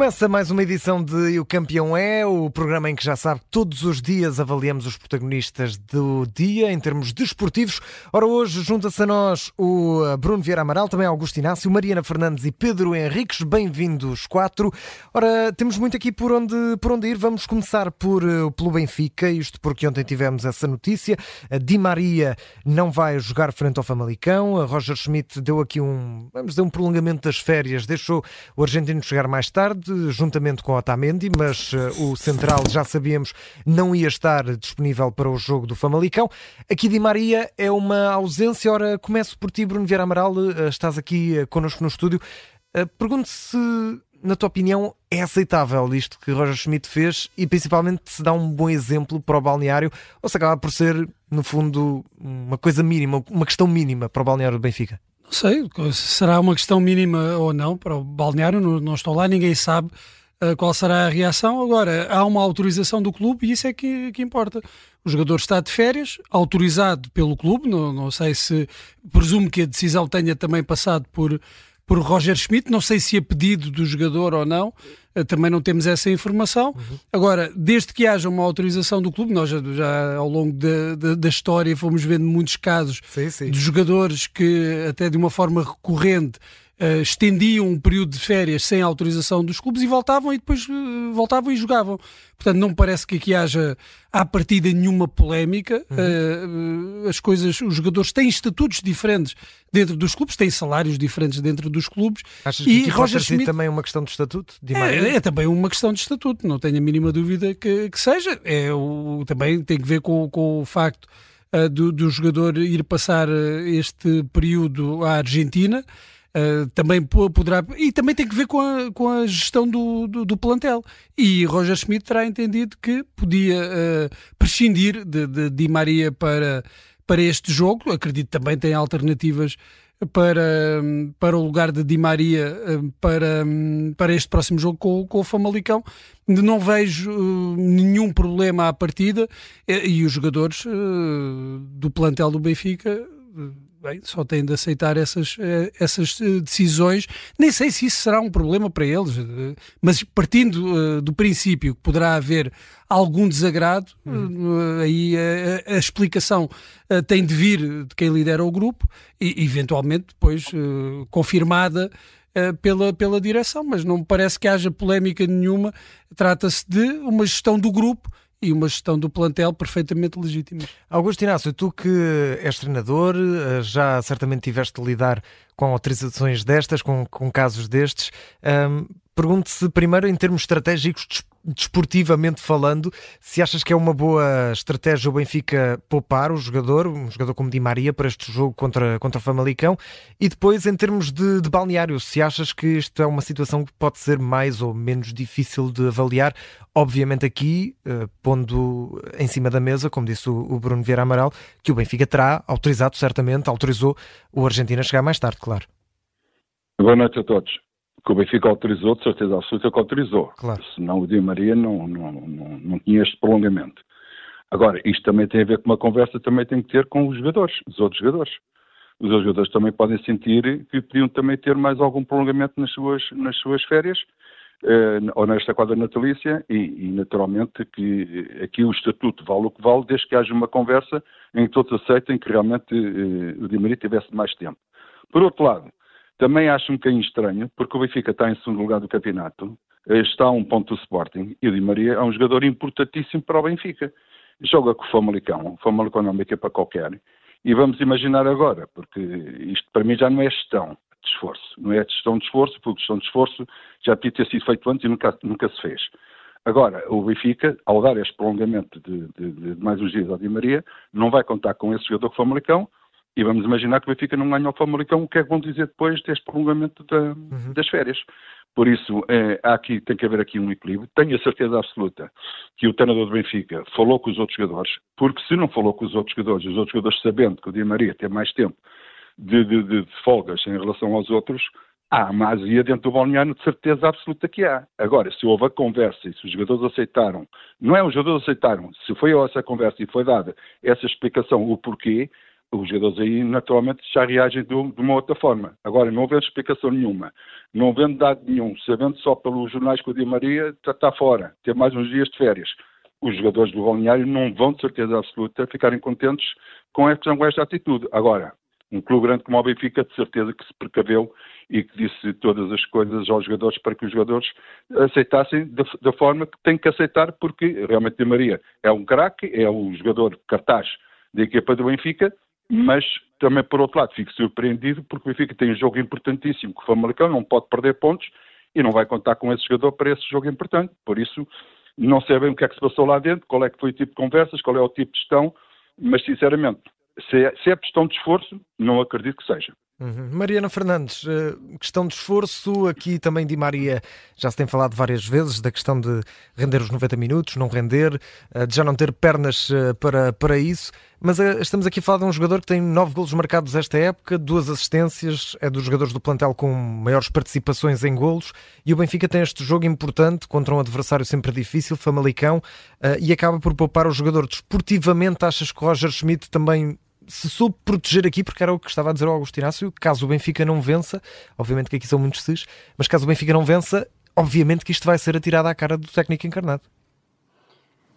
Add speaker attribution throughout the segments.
Speaker 1: Começa mais uma edição de O Campeão É, o programa em que já sabe todos os dias avaliamos os protagonistas do dia em termos desportivos. Ora, hoje junta-se a nós o eh, Bruno Vieira Amaral, também Augusto Inácio, Mariana Fernandes e Pedro Henriques. Bem-vindos, quatro. Ora, temos muito aqui por onde, por onde ir. Vamos começar por, eh, pelo Benfica, isto porque ontem tivemos essa notícia. A Di Maria não vai jogar frente ao Famalicão. A Roger Schmidt deu aqui um, vamos dizer, um prolongamento das férias, deixou o argentino chegar mais tarde juntamente com Otamendi, mas uh, o central, já sabíamos, não ia estar disponível para o jogo do Famalicão. Aqui Di Maria é uma ausência. Ora, começo por ti, Bruno Vieira Amaral, uh, estás aqui uh, connosco no estúdio. Pergunto se, na tua opinião, é aceitável isto que Roger Schmidt fez e principalmente se dá um bom exemplo para o balneário ou se acaba por ser, no fundo, uma coisa mínima, uma questão mínima para o balneário do Benfica?
Speaker 2: Não sei, será uma questão mínima ou não para o balneário, não, não estou lá, ninguém sabe uh, qual será a reação. Agora, há uma autorização do clube e isso é que, que importa. O jogador está de férias, autorizado pelo clube, não, não sei se, presumo que a decisão tenha também passado por por Roger Schmidt, não sei se é pedido do jogador ou não, eh, também não temos essa informação. Uhum. Agora, desde que haja uma autorização do clube, nós já, já ao longo da, da, da, história fomos vendo muitos casos sim, sim. de jogadores que, até de uma forma recorrente, uh, estendiam um período de férias sem autorização dos clubes e voltavam e depois uh, voltavam e jogavam. Portanto, não parece que aqui haja à partida nenhuma polémica. Uhum. Uh, as coisas, os jogadores têm estatutos diferentes dentro dos clubes, têm salários diferentes dentro dos clubes.
Speaker 1: Achas que e Roger Schmidt também é uma questão de estatuto? De
Speaker 2: é, é, também uma questão de estatuto, não tenho a mínima dúvida que, que seja. É o, também tem que ver com, com o facto do, do jogador ir passar este período à Argentina. Uh, também poderá. E também tem que ver com a, com a gestão do, do, do plantel. E Roger Schmidt terá entendido que podia uh, prescindir de, de Di Maria para, para este jogo. Acredito também tem alternativas para, para o lugar de Di Maria eh, para, para este próximo jogo com, com o Famalicão. Não vejo nenhum problema à partida e, e os jogadores do plantel do Benfica bem, só têm de aceitar essas, eh, essas eh, decisões. Nem sei se isso será um problema para eles, eh, mas partindo do princípio que poderá haver algum desagrado, uhum. aí a, a, explicação tem de vir de quem lidera o grupo e, eventualmente, depois confirmada. Pela, pela direção, mas não me parece que haja polémica nenhuma. Trata-se de uma gestão do grupo e uma gestão do plantel perfeitamente legítima.
Speaker 1: Augusto Inácio, tu que és treinador, eh, já certamente tiveste de lidar com autorizações destas, com, com casos destes. Um, Pergunto-se primeiro, em termos estratégicos, desportivamente falando, se achas que é uma boa estratégia o Benfica poupar o jogador, um jogador como Di Maria, para este jogo contra, contra o Famalicão, e depois em termos de, de balneário, se achas que isto é uma situação que pode ser mais ou menos difícil de avaliar, obviamente aqui, uh, pondo em cima da mesa, como disse o, o Bruno Vieira Amaral, que o Benfica terá autorizado, certamente, autorizou o Argentina a chegar mais tarde, claro.
Speaker 3: Boa noite a todos que o Benfica autorizou, de certeza absoluta que autorizou. Claro. Senão o Di Maria não, não, não, não tinha este prolongamento. Agora, isto também tem a ver com uma conversa também tem que ter com os jogadores, os outros jogadores. Os outros jogadores também podem sentir que podiam também ter mais algum prolongamento nas suas, nas suas férias, eh, ou nesta quadra natalícia, e, e, naturalmente que aqui o estatuto vale o que vale, desde que haja uma conversa em que todos aceitem que realmente eh, o Di Maria tivesse mais tempo. Por outro lado, também acho um bocadinho estranho, porque o Benfica está em segundo lugar do campeonato, está a um ponto do Sporting, e o Di Maria é um jogador importantíssimo para o Benfica. Joga com o Famalicão, o Famalicão não é uma equipa qualquer, e vamos imaginar agora, porque isto para mim já não é gestão de esforço, não é gestão de esforço, porque gestão de esforço já podia ter sido feito antes e nunca, nunca se fez. Agora, o Benfica, ao dar este prolongamento de, de, de mais uns dias ao Di Maria, não vai contar com esse jogador que o Famalicão, e vamos imaginar que o Benfica não ganha o Famalicão, o que é que vão dizer depois deste prolongamento da, uhum. das férias? Por isso, é, há aqui, tem que haver aqui um equilíbrio. Tenho a certeza absoluta que o treinador do Benfica falou com os outros jogadores, porque se não falou com os outros jogadores, os outros jogadores sabendo que o Di Maria tem mais tempo de, de, de, de folgas em relação aos outros, há uma azia dentro do balneário de certeza absoluta que há. Agora, se houve a conversa e se os jogadores aceitaram, não é os jogadores aceitaram, se foi essa conversa e foi dada essa explicação, o porquê, os jogadores aí naturalmente já reagem de, uma outra forma. Agora, não havendo explicação nenhuma, não havendo dado nenhum, sabendo só pelos jornais que o Di Maria está, está fora, ter mais uns dias de férias, os jogadores do balneário não vão, de certeza absoluta, ficarem contentes com esta, com esta atitude. Agora, um clube grande como o Benfica, de certeza que se precaveu e que disse todas as coisas aos jogadores para que os jogadores aceitassem da, forma que têm que aceitar, porque realmente Di Maria é um craque, é o jogador cartaz da equipa do Benfica, mas também, por outro lado, fico surpreendido porque o Benfica tem um jogo importantíssimo que o Famalicão não pode perder pontos e não vai contar com esse jogador para esse jogo importante. Por isso, não sei bem o que é que se passou lá dentro, qual é que foi o tipo de conversas, qual é o tipo de gestão, mas sinceramente, se é, se é questão de esforço, não acredito que seja.
Speaker 1: Uhum. Mariana Fernandes, eh, questão de esforço, aqui também Di Maria já se tem falado várias vezes da questão de render os 90 minutos, não render, eh, de já não ter pernas eh, para, para isso, mas estamos aqui a falar de um jogador que tem nove golos marcados esta época, duas assistências, é dos jogadores do plantel com maiores participações em golos, e o Benfica tem este jogo importante contra um adversário sempre difícil, Famalicão, e acaba por poupar o jogador. Desportivamente, achas que Roger Schmidt também se soube proteger aqui, porque era o que estava a dizer o Augusto Inácio, caso o Benfica não vença, obviamente que aqui são muitos ses, mas caso o Benfica não vença, obviamente que isto vai ser atirado à cara do técnico encarnado.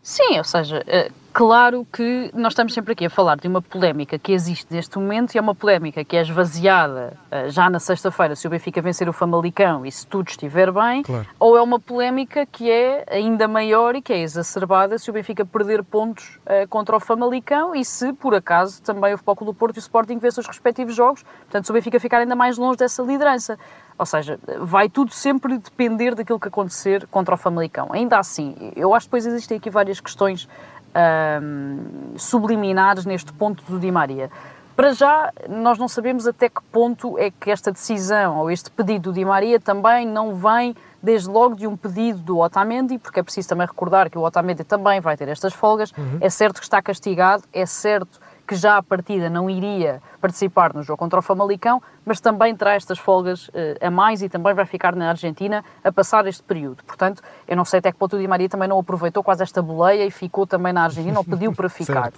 Speaker 4: Sim, ou seja, eh, claro que nós estamos sempre aqui a falar de uma polémica que existe neste momento e é uma polémica que é esvaziada eh, já na sexta-feira se o Benfica vencer o Famalicão e se tudo estiver bem, claro. ou é uma polémica que é ainda maior e que é exacerbada se o Benfica perder pontos uh, contra o Famalicão e se, por acaso, também o Futebol do Porto e o Sporting vençam os respectivos jogos, portanto, se o Benfica ficar ainda mais longe dessa liderança. Ou seja, vai tudo sempre depender daquilo que acontecer contra o Famalicão. Ainda assim, eu acho que depois existem aqui várias questões um, subliminares neste ponto do Di Maria. Para já, nós não sabemos até que ponto é que esta decisão ou este pedido do Di Maria também não vem desde logo de um pedido do Otamendi, porque é preciso também recordar que o Otamendi também vai ter estas folgas. Uhum. É certo que está castigado, é certo que já à partida não iria participar no jogo contra o Famalicão, mas também terá estas folgas uh, a mais e também vai ficar na Argentina a passar este período. Portanto, eu não sei até que ponto o Di Maria também não aproveitou quase esta boleia e ficou também na Argentina ou pediu para ficar.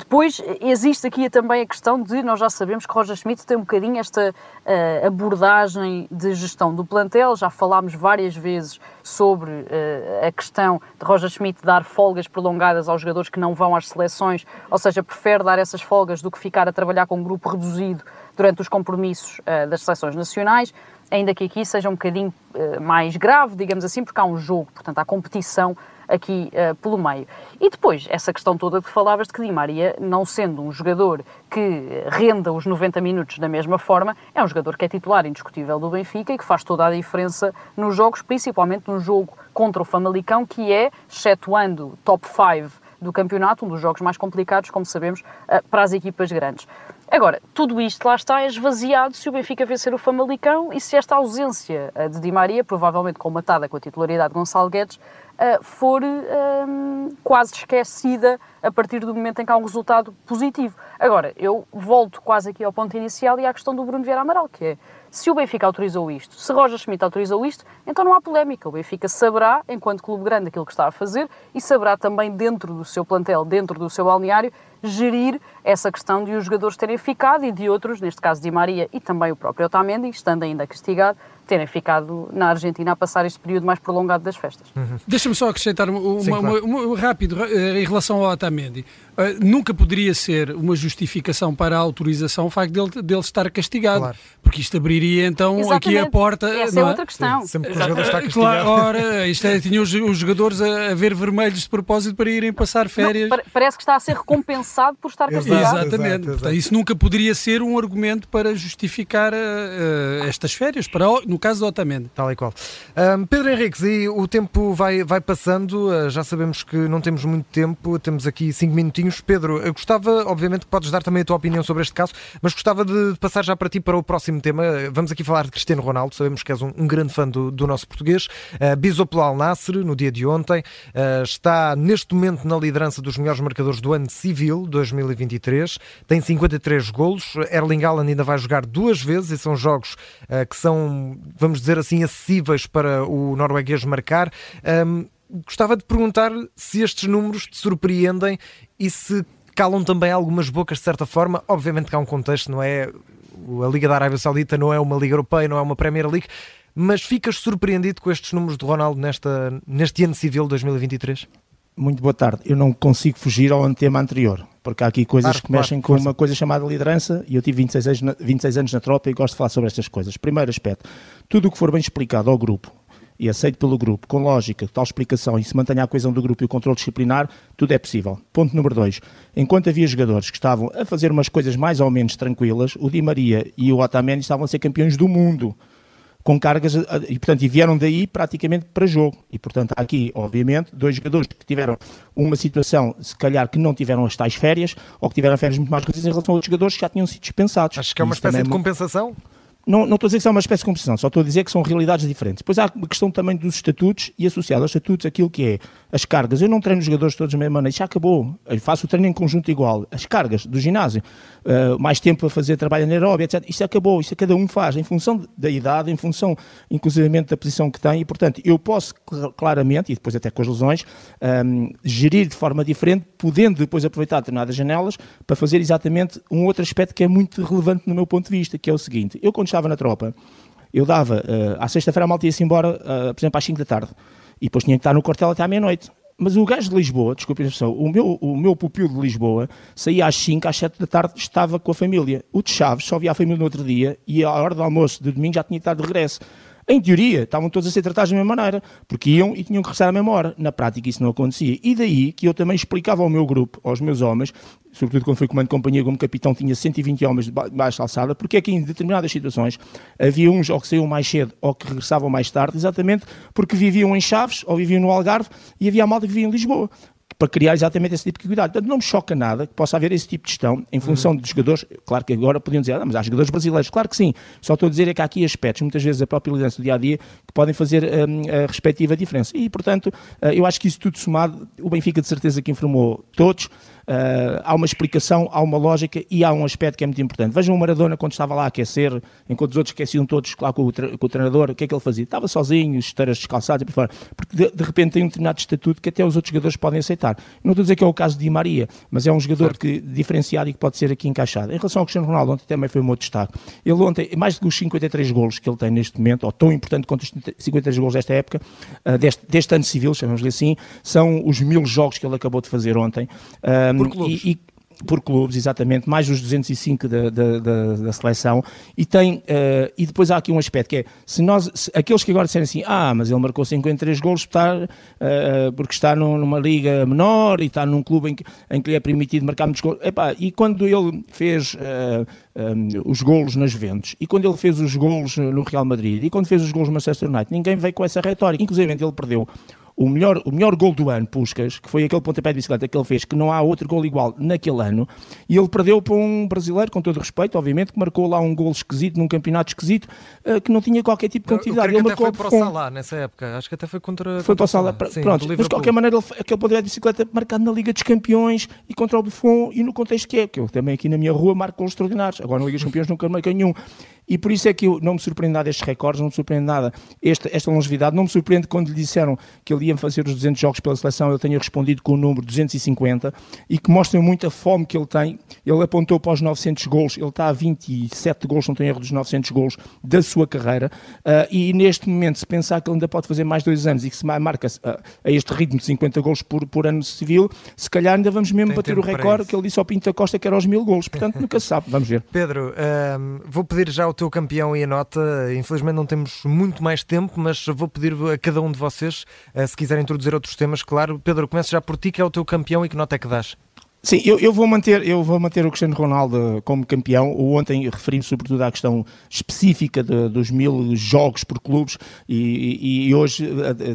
Speaker 4: Depois existe aqui também a questão de, nós já sabemos que Roger Schmidt tem um bocadinho esta uh, abordagem de gestão do plantel, já falámos várias vezes sobre uh, a questão de Roger Schmidt dar folgas prolongadas aos jogadores que não vão às seleções, ou seja, prefere dar essas folgas do que ficar a trabalhar com um grupo reduzido durante os compromissos uh, das seleções nacionais, ainda que aqui seja um bocadinho mais grave, digamos assim, porque há um jogo, portanto há competição aqui uh, pelo meio. E depois, essa questão toda que falavas de que Di Maria, não sendo um jogador que renda os 90 minutos da mesma forma, é um jogador que é titular indiscutível do Benfica e que faz toda a diferença nos jogos, principalmente no jogo contra o Famalicão, que é, excetuando top 5 do campeonato, um dos jogos mais complicados, como sabemos, eh, para as equipas grandes. Agora, tudo isto lá está esvaziado se o Benfica vencer o Famalicão e se esta ausência de Di Maria, provavelmente colmatada com a titularidade de Gonçalo Guedes, eh, for um, quase esquecida a partir do momento em que há um resultado positivo. Agora, eu volto quase aqui ao ponto inicial e à questão do Bruno Vieira Amaral, que é se o Benfica autorizou isto, se Roger Schmidt autorizou isto, então não há polémica. O Benfica saberá, enquanto clube grande, aquilo que está a fazer e saberá também, dentro do seu plantel, dentro do seu balneário, gerir essa questão de os jogadores terem ficado e de outros, neste caso de Maria e também o próprio Otamendi, estando ainda castigado, terem ficado na Argentina a passar este período mais prolongado das festas.
Speaker 2: Uhum. Deixa-me só acrescentar uma, Sim, claro. uma, uma, rápido eh, em relação ao Otamendi. Uh, nunca poderia ser uma justificação para a autorização o facto dele, dele estar castigado, claro. Porque isto abriria então
Speaker 4: Exatamente.
Speaker 2: aqui a porta.
Speaker 4: Essa é, é outra questão.
Speaker 1: Sim, sempre que o jogador está castigado.
Speaker 2: Claro, ora, isto é, tinha os, os, jogadores a, a, ver vermelhos de propósito para irem passar férias.
Speaker 4: Não, parece que está a ser recompensado por estar castigado.
Speaker 2: Exatamente. Exato, exato. Portanto, isso nunca poderia ser um argumento para justificar uh, estas férias, para, no caso do Otamendi.
Speaker 1: Tal e qual. Um, Pedro Henriques, e o tempo vai, vai passando, uh, já sabemos que não temos muito tempo, temos aqui cinco minutinhos. Pedro, eu gostava, obviamente, que podes dar também a tua opinião sobre este caso, mas gostava de passar já para ti para o próximo tema. Vamos aqui falar de Cristiano Ronaldo, sabemos que és um, um grande fã do, do nosso português. Uh, bisou pelo Al Nasser no dia de ontem, uh, está neste momento na liderança dos melhores marcadores do ano civil 2023, tem 53 golos. Erling Haaland ainda vai jogar duas vezes e são jogos uh, que são, vamos dizer assim, acessíveis para o norueguês marcar. Um, gostava de perguntar se estes números te surpreendem e se calam também algumas bocas de certa forma. Obviamente que há um contexto, não é? A Liga da Arábia Saudita não é uma Liga Europeia, não é uma Premier League, mas ficas surpreendido com estes números de Ronaldo nesta, neste ano civil 2023?
Speaker 5: Muito boa tarde. Eu não consigo fugir ao tema anterior, porque há aqui coisas claro, que claro, mexem com força. uma coisa chamada liderança e eu tive 26 anos, na, 26 anos na tropa e gosto de falar sobre estas coisas. Primeiro aspecto, tudo o que for bem explicado ao grupo e aceito pelo grupo, com lógica, tal explicação e se mantenha a coesão do grupo e o controle disciplinar, tudo é possível. Ponto número dois. Enquanto havia jogadores que estavam a fazer umas coisas mais ou menos tranquilas, o Di Maria e o Otamendi estavam a ser campeões do mundo com cargas e portanto e vieram daí praticamente para jogo e portanto há aqui obviamente dois jogadores que tiveram uma situação se calhar que não tiveram as tais férias ou que tiveram férias muito mais reduzidas em relação a outros jogadores que já tinham sido dispensados.
Speaker 1: Acho que é uma espécie de é compensação?
Speaker 5: Não, não estou a dizer que são uma espécie de composição, só estou a dizer que são realidades diferentes. Depois há a questão também dos estatutos e associado aos estatutos aquilo que é as cargas. Eu não treino os jogadores todos da mesma maneira, já acabou. Eu faço o treino em conjunto igual. As cargas do ginásio, uh, mais tempo a fazer trabalho anaeróbio, etc. Isso acabou, isso cada um faz em função da idade, em função, inclusivamente, da posição que tem. E, portanto, eu posso claramente, e depois até com as lesões, um, ehm, gerir de forma diferente, podendo depois aproveitar determinadas janelas para fazer exatamente um outro aspecto que é muito relevante no meu ponto de vista, que é o seguinte. Eu, quando estava na tropa, eu dava, uh, à sexta-feira a malta ia-se embora, uh, por exemplo, às 5 da tarde, e depois tinha que estar no quartel até à meia-noite. Mas o gajo de Lisboa, desculpe a expressão, o meu, o meu pupilo de Lisboa saía às 5, às 7 da tarde, estava com a família. O de Chaves só via a família no outro dia e a hora do almoço de domingo já tinha estado de regresso. Em teoria, estavam todos a ser tratados da mesma maneira, porque iam e tinham que regressar à mesma hora. Na prática, isso não acontecia. E daí que eu também explicava ao meu grupo, aos meus homens, sobretudo quando fui comando de companhia como capitão, tinha 120 homens de baixa alçada, porque é que em determinadas situações havia uns ou que saíam mais cedo ou que regressavam mais tarde, exatamente porque viviam em Chaves ou viviam no Algarve e havia a malta que vivia em Lisboa para criar exatamente esse tipo de cuidado. Portanto, não me choca nada que possa haver esse tipo de gestão em função uhum. de jogadores. Claro que agora podiam dizer, ah, mas há jogadores brasileiros. Claro que sim. Só estou a dizer é que há aqui aspectos, muitas vezes a própria liderança do dia a dia, que podem fazer um, a respectiva diferença. E, portanto, uh, eu acho que isso tudo somado, o Benfica de certeza que informou todos. Uh, há uma explicação, há uma lógica e há um aspecto que é muito importante. Vejam o Maradona quando estava lá a aquecer, enquanto os outros aqueciam todos lá com o, com o treinador, o que é que ele fazia? Estava sozinho, esteiras descalçadas e por fora. Porque de, de, repente tem um determinado estatuto que até os outros jogadores podem aceitar. Não estou a dizer que é o caso de Di Maria, mas é um jogador que, diferenciado e que pode ser aqui encaixado. Em relação ao Cristiano Ronaldo, ontem também foi um outro destaque. Ele ontem, mais do que os 53 golos que ele tem neste momento, ou tão importante quanto os 53 golos desta época, uh, deste, deste ano civil, chamamos-lhe assim, são os mil jogos que ele acabou de fazer ontem.
Speaker 1: Um, Por clubes. E, e,
Speaker 5: por clubes, exatamente, mais os 205 da, da, da, da seleção, e tem, uh, e depois há aqui um aspecto que é, se nós, se, aqueles que agora disserem assim, ah, mas ele marcou 53 golos está, uh, porque está numa liga menor e está num clube em que, em que lhe é permitido marcar muitos golos, Epá, e quando ele fez uh, um, os golos nas Juventus, e quando ele fez os golos no Real Madrid, e quando fez os golos no Manchester United, ninguém veio com essa retórica, inclusive ele perdeu o melhor, o melhor gol do ano, Puscas, que foi aquele pontapé de bicicleta que ele fez, que não há outro gol igual naquele ano, e ele perdeu para um brasileiro, com todo respeito, obviamente, que marcou lá um gol esquisito, num campeonato esquisito, uh, que não tinha qualquer tipo de continuidade.
Speaker 1: Ele
Speaker 5: marcou
Speaker 1: foi para o Salah nessa época, acho que até foi contra.
Speaker 5: Foi contra para o Salah, Sim, pronto, mas de qualquer maneira, ele, aquele pontapé de bicicleta marcado na Liga dos Campeões e contra o Buffon, e no contexto que é, que eu também aqui na minha rua marco gols extraordinários, agora na Liga dos Campeões nunca marquei nenhum. E por isso é que eu não me surpreende nada estes recordes, não me surpreende nada esta, esta longevidade, não me surpreende quando lhe disseram que ele ia fazer os 200 jogos pela seleção, ele tenha respondido com o número 250 e que mostram muito a fome que ele tem. Ele apontou para os 900 gols, ele está a 27 gols, não tem erro dos 900 gols da sua carreira. Uh, e neste momento, se pensar que ele ainda pode fazer mais dois anos e que se marca uh, a este ritmo de 50 gols por, por ano civil, se calhar ainda vamos mesmo tem bater o recorde que ele disse ao Pinto da Costa que era aos mil gols. Portanto, nunca se sabe. Vamos ver.
Speaker 1: Pedro, uh, vou pedir já o teu campeão e a nota. Infelizmente não temos muito mais tempo, mas vou pedir a cada um de vocês, eh, se quiserem introduzir outros temas, claro. Pedro, começo já por ti, que é o teu campeão e que nota é que dás?
Speaker 5: Sim, eu, eu, vou manter, eu vou manter o Cristiano Ronaldo como campeão. Ontem referi-me sobretudo à questão específica de, dos mil jogos por clubes e, e, hoje,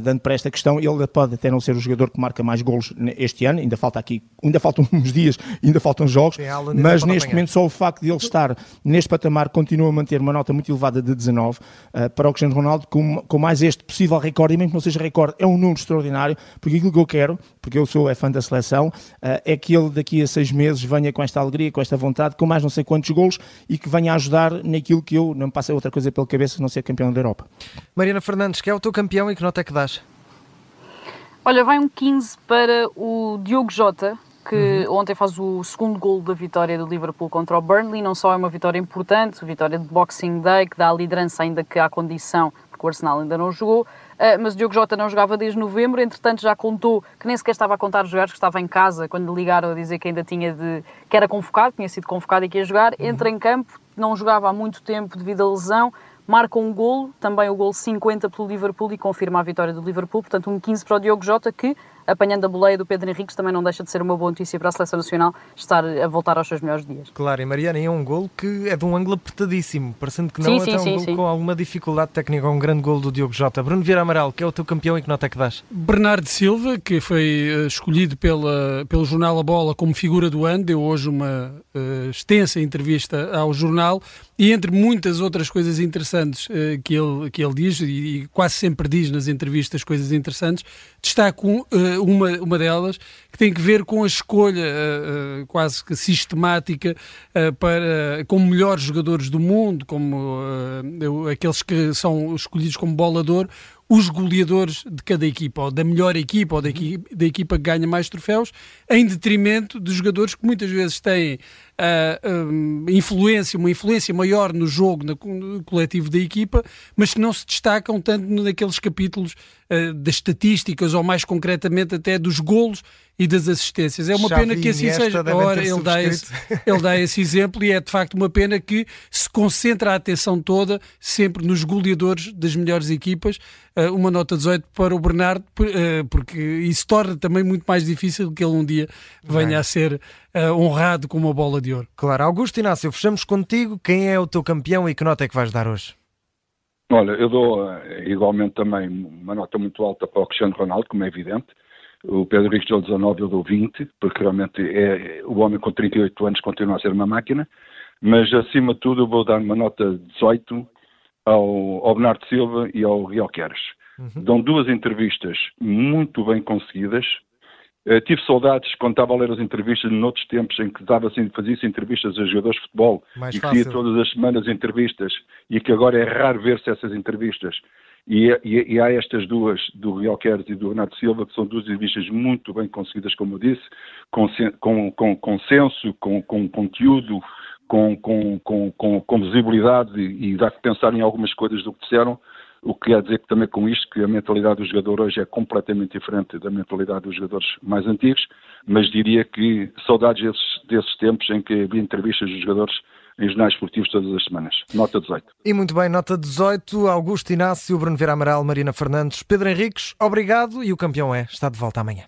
Speaker 5: dando para esta questão, ele pode até não ser o jogador que marca mais golos este ano, ainda falta aqui, ainda faltam uns dias, ainda faltam jogos, mas neste momento só o facto de ele estar neste patamar continua a manter uma nota muito elevada de 19 uh, para o Cristiano Ronaldo, com, com mais este possível recorde, e mesmo que não seja recorde, é um número extraordinário, porque aquilo que eu quero, porque eu sou é fã da seleção, uh, é que ele daqui a seis meses venha com esta alegria, com esta vontade, com mais não sei quantos golos e que venha a ajudar naquilo que eu não me passa outra coisa pela cabeça não ser campeão da Europa.
Speaker 1: Mariana Fernandes, que é o teu campeão e que nota é que dás?
Speaker 4: Olha, vai um 15 para o Diogo Jota, que uhum. ontem faz o segundo gol da vitória do Liverpool contra o Burnley. Não só é uma vitória importante, vitória de Boxing Day, que dá a liderança ainda que há condição, porque o Arsenal ainda não jogou, uh, mas o Diogo Jota não jogava desde novembro, entretanto já contou que nem sequer estava a contar os jogadores, que estava em casa quando ligaram a dizer que ainda tinha de... que era convocado, tinha sido convocado e que ia jogar, uhum. entra em campo, não jogava há muito tempo devido à lesão, marca um golo, também o golo 50 pelo Liverpool e confirma a vitória do Liverpool, portanto um 15 para o Diogo Jota que apanhando a boleia do Pedro Henriques, também não deixa de ser uma boa notícia para a Seleção Nacional estar a voltar aos seus melhores dias.
Speaker 1: Claro, e Mariana, é um gol que é de um ângulo apertadíssimo, parecendo que não, sim, até sim, um sim, gol com alguma dificuldade técnica, um grande gol do Diogo Jota. Bruno Vieira Amaral, que é o teu campeão e que nota é que dás?
Speaker 2: Bernardo Silva, que foi uh, escolhido pela, pelo jornal A Bola como figura do ano, deu hoje uma uh, extensa entrevista ao jornal e entre muitas outras coisas interessantes uh, que, ele, que ele diz, e, e, quase sempre diz nas entrevistas coisas interessantes, destaco uma, uma delas que tem que ver com a escolha uh, quase que sistemática uh, para, como melhores jogadores do mundo, como aqueles que são escolhidos como bolador, os goleadores de cada equipa, ou da melhor equipa, ou da equipa, da equipa que ganha mais troféus, em detrimento de jogadores que muitas vezes têm uh, um, influência, uma influência maior no jogo no coletivo da equipa, mas que não se destacam tanto naqueles capítulos uh, das estatísticas, ou mais concretamente até dos golos e das assistências. É uma
Speaker 1: Xavi
Speaker 2: pena que assim seja.
Speaker 1: Ora,
Speaker 2: ele dá, esse, ele dá esse exemplo e é de facto uma pena que se concentra a atenção toda sempre nos goleadores das melhores equipas. Uh, uma nota 18 para o Bernardo, uh, porque isso torna também muito mais difícil que ele um dia venha a ser uh, honrado com uma bola de ouro.
Speaker 1: Claro. Augusto Inácio, fechamos contigo. Quem é o teu campeão e que nota é que vais dar hoje?
Speaker 3: Olha, eu dou igualmente também uma nota muito alta para o Cristiano Ronaldo, como é evidente. O Pedro Rixo deu 19, eu dou 20, porque realmente é, o homem com 38 anos continua a ser uma máquina, mas acima de tudo eu vou dar uma nota 18 ao, ao Bernardo Silva e ao Real Queres. Uhum. Dão duas entrevistas muito bem conseguidas. Uh, tive saudades quando estava a ler as entrevistas noutros tempos em que dava assim, fazia-se entrevistas a jogadores de futebol
Speaker 1: Mais
Speaker 3: e fazia todas as semanas entrevistas e que agora é raro ver-se essas entrevistas. E, e, e, há estas duas, do Real Queres e do Renato Silva, que são duas entrevistas muito bem conseguidas, como eu disse, com, com, com consenso, com, com conteúdo, com, com, com, com, visibilidade e, e dá que pensar em algumas coisas do que disseram, o que quer dizer que também com isto que a mentalidade do jogador hoje é completamente diferente da mentalidade dos jogadores mais antigos, mas diria que saudades desses, desses tempos em que havia entrevistas dos jogadores em jornais esportivos todas as semanas. Nota 18.
Speaker 1: E muito bem, nota 18. Augusto Inácio, Bruno Vera Amaral, Marina Fernandes, Pedro Henriques, obrigado e o campeão é. Está de volta amanhã.